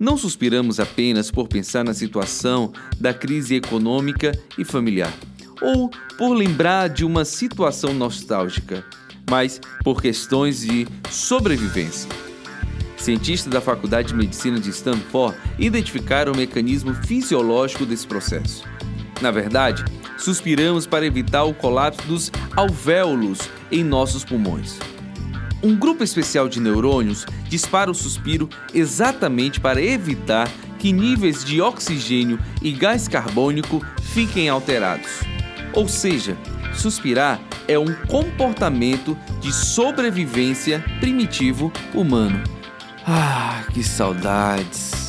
Não suspiramos apenas por pensar na situação da crise econômica e familiar, ou por lembrar de uma situação nostálgica, mas por questões de sobrevivência. Cientistas da Faculdade de Medicina de Stanford identificaram o mecanismo fisiológico desse processo. Na verdade, suspiramos para evitar o colapso dos alvéolos em nossos pulmões. Um grupo especial de neurônios dispara o suspiro exatamente para evitar que níveis de oxigênio e gás carbônico fiquem alterados. Ou seja, suspirar é um comportamento de sobrevivência primitivo humano. Ah, que saudades!